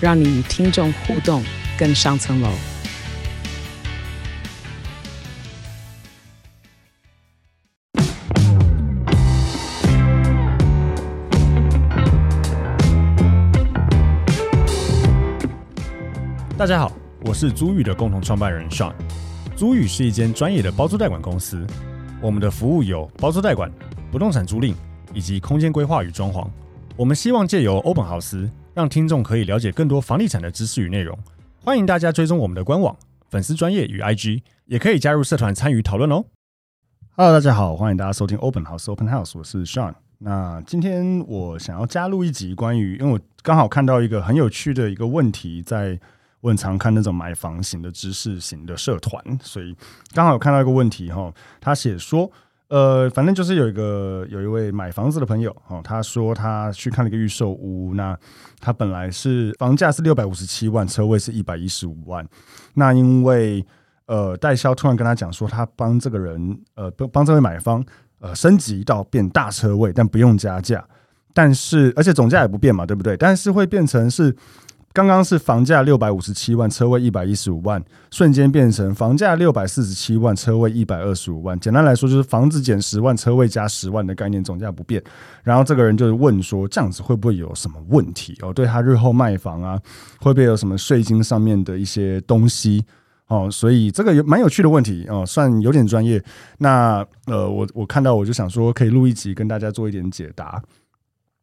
让你与听众互动更上层楼。大家好，我是租宇的共同创办人 Sean。租宇是一间专业的包租代管公司，我们的服务有包租代管、不动产租赁以及空间规划与装潢。我们希望借由欧本豪斯，让听众可以了解更多房地产的知识与内容。欢迎大家追踪我们的官网、粉丝专业与 IG，也可以加入社团参与讨论哦。Hello，大家好，欢迎大家收听 Open House Open House，我是 Sean。那今天我想要加入一集关于，因为我刚好看到一个很有趣的一个问题在。我很常看那种买房型的知识型的社团，所以刚好有看到一个问题哈，他写说，呃，反正就是有一个有一位买房子的朋友哦，他说他去看了一个预售屋，那他本来是房价是六百五十七万，车位是一百一十五万，那因为呃代销突然跟他讲说，他帮这个人呃帮帮这位买方呃升级到变大车位，但不用加价，但是而且总价也不变嘛，对不对？但是会变成是。刚刚是房价六百五十七万，车位一百一十五万，瞬间变成房价六百四十七万，车位一百二十五万。简单来说，就是房子减十万，车位加十万的概念，总价不变。然后这个人就是问说，这样子会不会有什么问题哦？对他日后卖房啊，会不会有什么税金上面的一些东西哦？所以这个有蛮有趣的问题哦，算有点专业。那呃，我我看到我就想说，可以录一集跟大家做一点解答。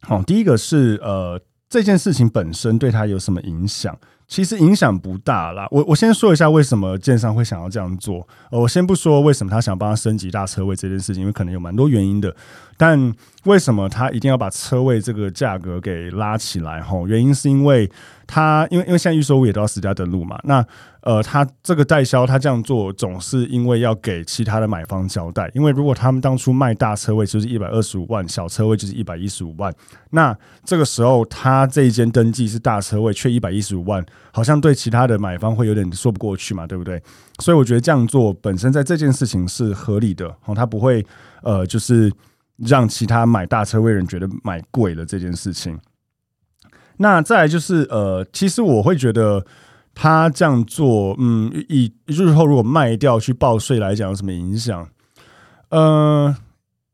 好，第一个是呃。这件事情本身对他有什么影响？其实影响不大啦。我我先说一下为什么建商会想要这样做。呃，我先不说为什么他想帮他升级大车位这件事情，因为可能有蛮多原因的。但为什么他一定要把车位这个价格给拉起来？吼，原因是因为他因为因为现在预售物也都要私家登录嘛。那呃，他这个代销他这样做，总是因为要给其他的买方交代。因为如果他们当初卖大车位就是一百二十五万，小车位就是一百一十五万，那这个时候他这一间登记是大车位，却一百一十五万，好像对其他的买方会有点说不过去嘛，对不对？所以我觉得这样做本身在这件事情是合理的。哦，他不会呃，就是。让其他买大车位人觉得买贵了这件事情。那再来就是呃，其实我会觉得他这样做，嗯，以日后如果卖掉去报税来讲有什么影响？呃，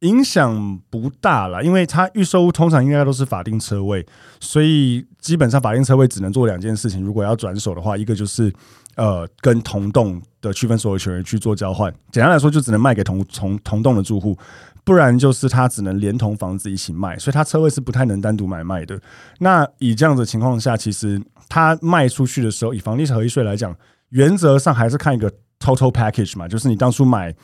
影响不大啦，因为他预售屋通常应该都是法定车位，所以基本上法定车位只能做两件事情。如果要转手的话，一个就是呃跟同栋的区分所有权人去做交换，简单来说就只能卖给同同同栋的住户。不然就是他只能连同房子一起卖，所以他车位是不太能单独买卖的。那以这样的情况下，其实他卖出去的时候，以房地产合一税来讲，原则上还是看一个 total package 嘛，就是你当初买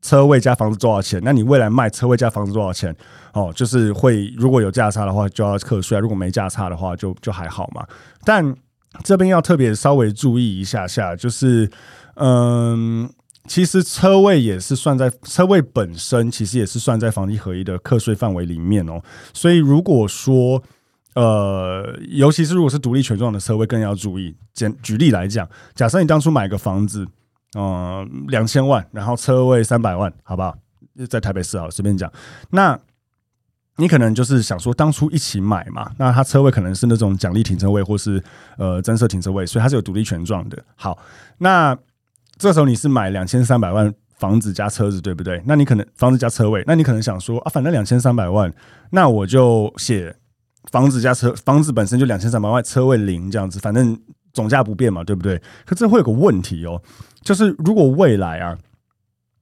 车位加房子多少钱，那你未来卖车位加房子多少钱？哦，就是会如果有价差的话就要课税，如果没价差的话就就还好嘛。但这边要特别稍微注意一下下，就是嗯。其实车位也是算在车位本身，其实也是算在房地合一的课税范围里面哦。所以如果说，呃，尤其是如果是独立权状的车位，更要注意。简举例来讲，假设你当初买个房子，呃，两千万，然后车位三百万，好不好？在台北市啊，随便讲。那你可能就是想说，当初一起买嘛，那它车位可能是那种奖励停车位，或是呃增设停车位，所以它是有独立权状的。好，那。这时候你是买两千三百万房子加车子，对不对？那你可能房子加车位，那你可能想说啊，反正两千三百万，那我就写房子加车，房子本身就两千三百万，车位零这样子，反正总价不变嘛，对不对？可这会有个问题哦，就是如果未来啊，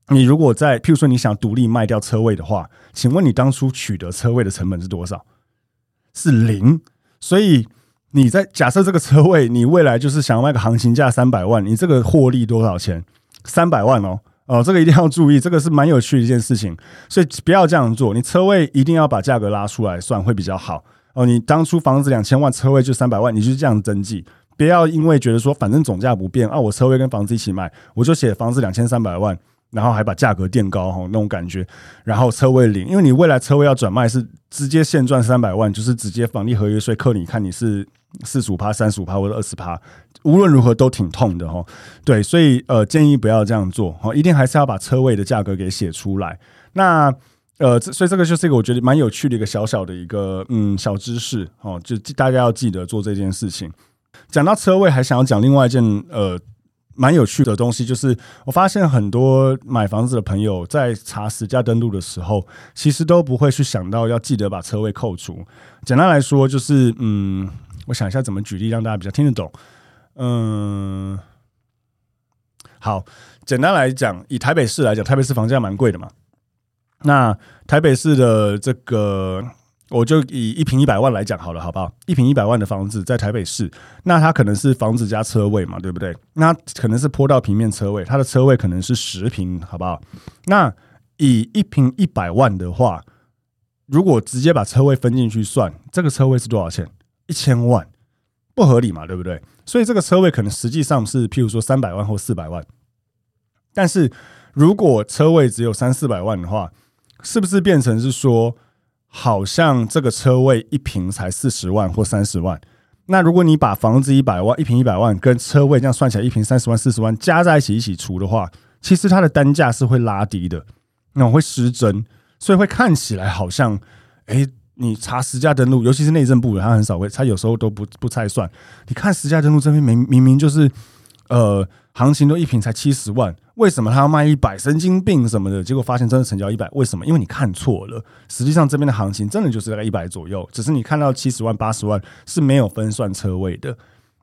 你如果在譬如说你想独立卖掉车位的话，请问你当初取得车位的成本是多少？是零，所以。你在假设这个车位，你未来就是想要卖个行情价三百万，你这个获利多少钱？三百万哦，哦，这个一定要注意，这个是蛮有趣的一件事情，所以不要这样做。你车位一定要把价格拉出来算会比较好哦。你当初房子两千万，车位就三百万，你就这样登记，不要因为觉得说反正总价不变啊，我车位跟房子一起卖，我就写房子两千三百万，然后还把价格垫高哈，那种感觉，然后车位零，因为你未来车位要转卖是直接现赚三百万，就是直接房地合约税扣你看你是四十五趴、三十五趴或者二十趴，无论如何都挺痛的哈。对，所以呃建议不要这样做哈，一定还是要把车位的价格给写出来。那呃，所以这个就是一个我觉得蛮有趣的一个小小的一个嗯小知识哦，就大家要记得做这件事情。讲到车位，还想要讲另外一件呃蛮有趣的东西，就是我发现很多买房子的朋友在查实价登录的时候，其实都不会去想到要记得把车位扣除。简单来说，就是嗯，我想一下怎么举例让大家比较听得懂。嗯，好，简单来讲，以台北市来讲，台北市房价蛮贵的嘛。那台北市的这个，我就以一平一百万来讲好了，好不好？一平一百万的房子在台北市，那它可能是房子加车位嘛，对不对？那可能是坡道平面车位，它的车位可能是十平，好不好？那以一平一百万的话，如果直接把车位分进去算，这个车位是多少钱？一千万，不合理嘛，对不对？所以这个车位可能实际上是譬如说三百万或四百万，但是如果车位只有三四百万的话，是不是变成是说，好像这个车位一平才四十万或三十万？那如果你把房子一百万，一平一百万跟车位这样算起来，一平三十万、四十万加在一起一起除的话，其实它的单价是会拉低的，那会失真，所以会看起来好像，哎，你查实价登录，尤其是内政部的，他很少会，他有时候都不不拆算。你看实价登录这边明明明就是，呃。行情都一平才七十万，为什么他要卖一百？神经病什么的？结果发现真的成交一百，为什么？因为你看错了。实际上这边的行情真的就是大概一百左右，只是你看到七十万、八十万是没有分算车位的。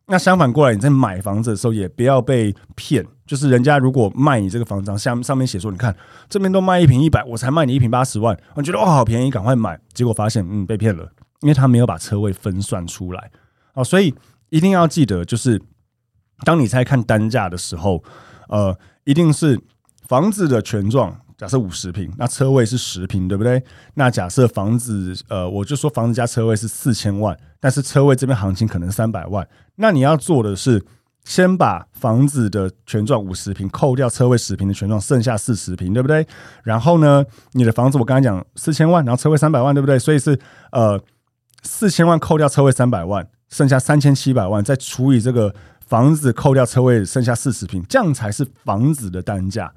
那相反过来，你在买房子的时候也不要被骗，就是人家如果卖你这个房子，上上面写说，你看这边都卖一平一百，我才卖你一平八十万，我觉得哇好便宜，赶快买。结果发现嗯被骗了，因为他没有把车位分算出来。哦，所以一定要记得就是。当你在看单价的时候，呃，一定是房子的权状，假设五十平，那车位是十平，对不对？那假设房子，呃，我就说房子加车位是四千万，但是车位这边行情可能三百万，那你要做的是先把房子的权状五十平扣掉车位十平的权状，剩下四十平，对不对？然后呢，你的房子我刚才讲四千万，然后车位三百万，对不对？所以是呃四千万扣掉车位三百万，剩下三千七百万，再除以这个。房子扣掉车位，剩下四十平，这样才是房子的单价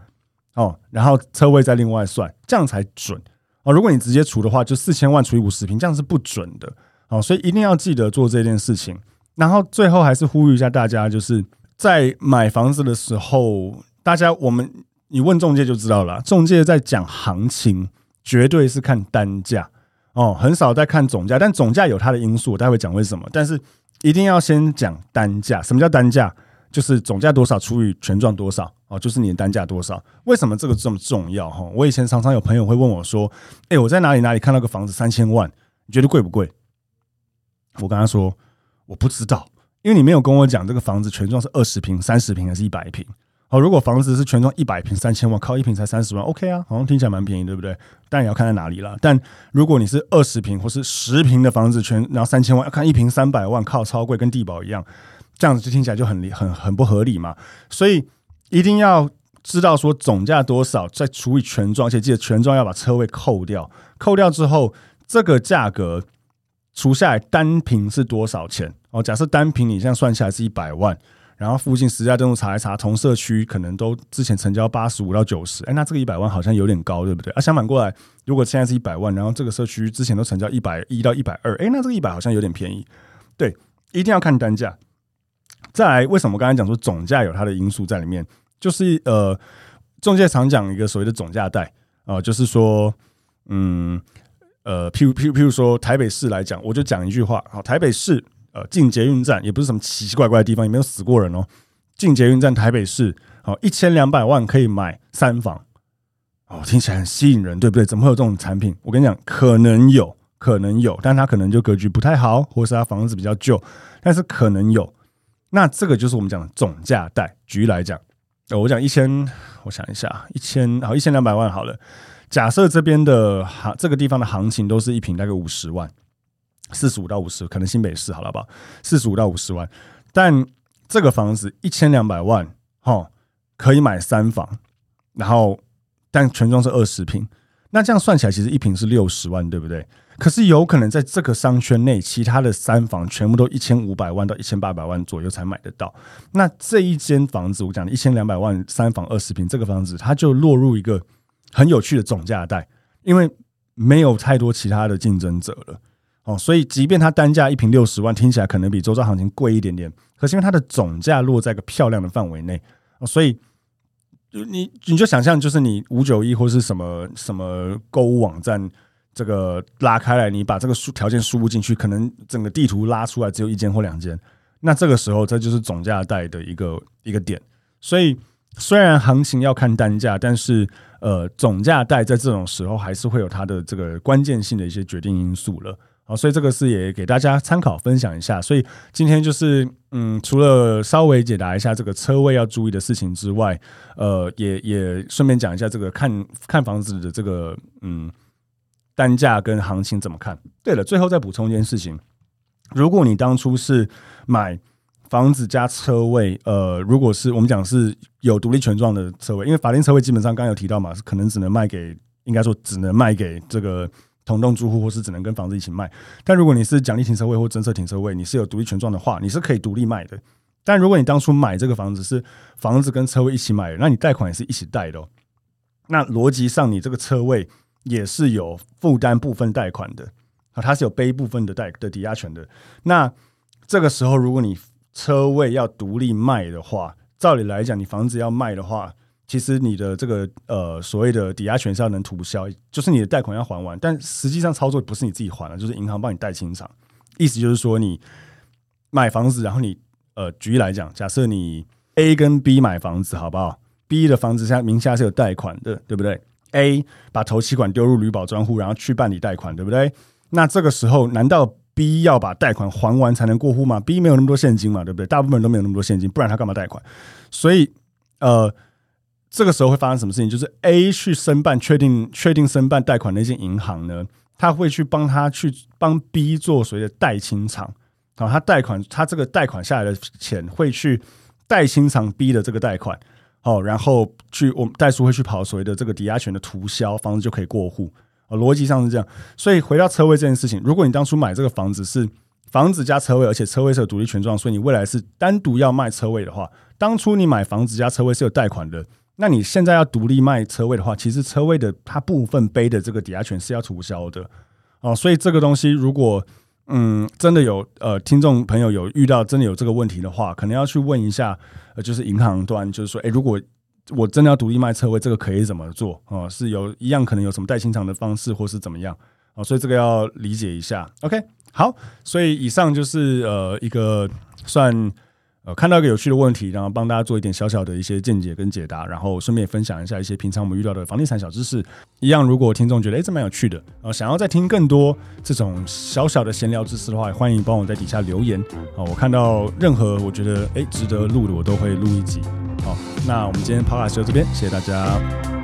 哦。然后车位再另外算，这样才准哦。如果你直接除的话，就四千万除以五十平，这样是不准的哦。所以一定要记得做这件事情。然后最后还是呼吁一下大家，就是在买房子的时候，大家我们你问中介就知道了，中介在讲行情，绝对是看单价哦，很少在看总价，但总价有它的因素，我待会讲为什么，但是。一定要先讲单价。什么叫单价？就是总价多少除以权状多少哦，就是你的单价多少。为什么这个这么重要？哈，我以前常常有朋友会问我说：“哎，我在哪里哪里看到个房子三千万，你觉得贵不贵？”我跟他说：“我不知道，因为你没有跟我讲这个房子权状是二十平、三十平还是一百平。”好，如果房子是全装一百平三千万，靠一平才三十万，OK 啊，好像听起来蛮便宜，对不对？但也要看在哪里了。但如果你是二十平或是十平的房子，全然后三千万，要看一平三百万，靠超贵，跟地堡一样，这样子就听起来就很很很不合理嘛。所以一定要知道说总价多少，再除以全装，而且记得全装要把车位扣掉，扣掉之后，这个价格除下来单坪是多少钱？哦，假设单坪你这样算下来是一百万。然后附近实价登录查一查，同社区可能都之前成交八十五到九十，哎，那这个一百万好像有点高，对不对？啊，相反过来，如果现在是一百万，然后这个社区之前都成交一百一到一百二，哎，那这个一百好像有点便宜。对，一定要看单价。再来，为什么刚才讲说总价有它的因素在里面？就是呃，中介常讲一个所谓的总价带啊、呃，就是说，嗯，呃，譬如譬如譬如说台北市来讲，我就讲一句话，好，台北市。呃，进捷运站也不是什么奇奇怪怪的地方，也没有死过人哦。进捷运站，台北市，好，一千两百万可以买三房，哦，听起来很吸引人，对不对？怎么会有这种产品？我跟你讲，可能有，可能有，但它可能就格局不太好，或是它房子比较旧，但是可能有。那这个就是我们讲的总价带。举例来讲，我讲一千，我想一下，一千好，一千两百万好了。假设这边的行，这个地方的行情都是一平大概五十万。四十五到五十，可能新北市好了吧？四十五到五十万，但这个房子一千两百万，哈，可以买三房，然后但全装是二十平，那这样算起来其实一平是六十万，对不对？可是有可能在这个商圈内，其他的三房全部都一千五百万到一千八百万左右才买得到。那这一间房子，我讲的一千两百万三房二十平，这个房子它就落入一个很有趣的总价带，因为没有太多其他的竞争者了。哦，所以即便它单价一瓶六十万，听起来可能比周遭行情贵一点点，可是因为它的总价落在个漂亮的范围内，所以你你就想象，就是你五九一或是什么什么购物网站。这个拉开来，你把这个输条件输入进去，可能整个地图拉出来只有一间或两间。那这个时候，这就是总价带的一个一个点。所以，虽然行情要看单价，但是呃，总价带在这种时候还是会有它的这个关键性的一些决定因素了。好，所以这个是也给大家参考分享一下。所以今天就是嗯，除了稍微解答一下这个车位要注意的事情之外，呃，也也顺便讲一下这个看看房子的这个嗯。单价跟行情怎么看？对了，最后再补充一件事情：如果你当初是买房子加车位，呃，如果是我们讲是有独立权状的车位，因为法定车位基本上刚有提到嘛，是可能只能卖给，应该说只能卖给这个同栋住户，或是只能跟房子一起卖。但如果你是奖励停车位或增设停车位，你是有独立权状的话，你是可以独立卖的。但如果你当初买这个房子是房子跟车位一起买的，那你贷款也是一起贷的哦。那逻辑上，你这个车位。也是有负担部分贷款的啊，它是有背部分的贷的抵押权的。那这个时候，如果你车位要独立卖的话，照理来讲，你房子要卖的话，其实你的这个呃所谓的抵押权是要能涂销，就是你的贷款要还完。但实际上操作不是你自己还了，就是银行帮你贷清偿。意思就是说，你买房子，然后你呃举例来讲，假设你 A 跟 B 买房子，好不好？B 的房子下名下是有贷款的，对不对？A 把头期款丢入履保专户，然后去办理贷款，对不对？那这个时候，难道 B 要把贷款还完才能过户吗？B 没有那么多现金嘛，对不对？大部分人都没有那么多现金，不然他干嘛贷款？所以，呃，这个时候会发生什么事情？就是 A 去申办，确定确定申办贷款那间银行呢，他会去帮他去帮 B 做所谓的贷清偿。好，他贷款，他这个贷款下来的钱会去贷清偿 B 的这个贷款。哦，然后去我们代书会去跑所谓的这个抵押权的涂销，房子就可以过户。哦，逻辑上是这样。所以回到车位这件事情，如果你当初买这个房子是房子加车位，而且车位是有独立权状，所以你未来是单独要卖车位的话，当初你买房子加车位是有贷款的，那你现在要独立卖车位的话，其实车位的它部分背的这个抵押权是要涂销的。哦，所以这个东西如果嗯真的有呃听众朋友有遇到真的有这个问题的话，可能要去问一下。呃，就是银行端，就是说，诶，如果我真的要独立卖车位，这个可以怎么做哦？是有一样可能有什么代清偿的方式，或是怎么样啊？所以这个要理解一下。OK，好，所以以上就是呃一个算。呃，看到一个有趣的问题，然后帮大家做一点小小的一些见解跟解答，然后顺便也分享一下一些平常我们遇到的房地产小知识。一样，如果听众觉得诶这蛮有趣的，呃，想要再听更多这种小小的闲聊知识的话，欢迎帮我在底下留言啊。我看到任何我觉得诶值得录的，我都会录一集。好，那我们今天跑卡车这边，谢谢大家。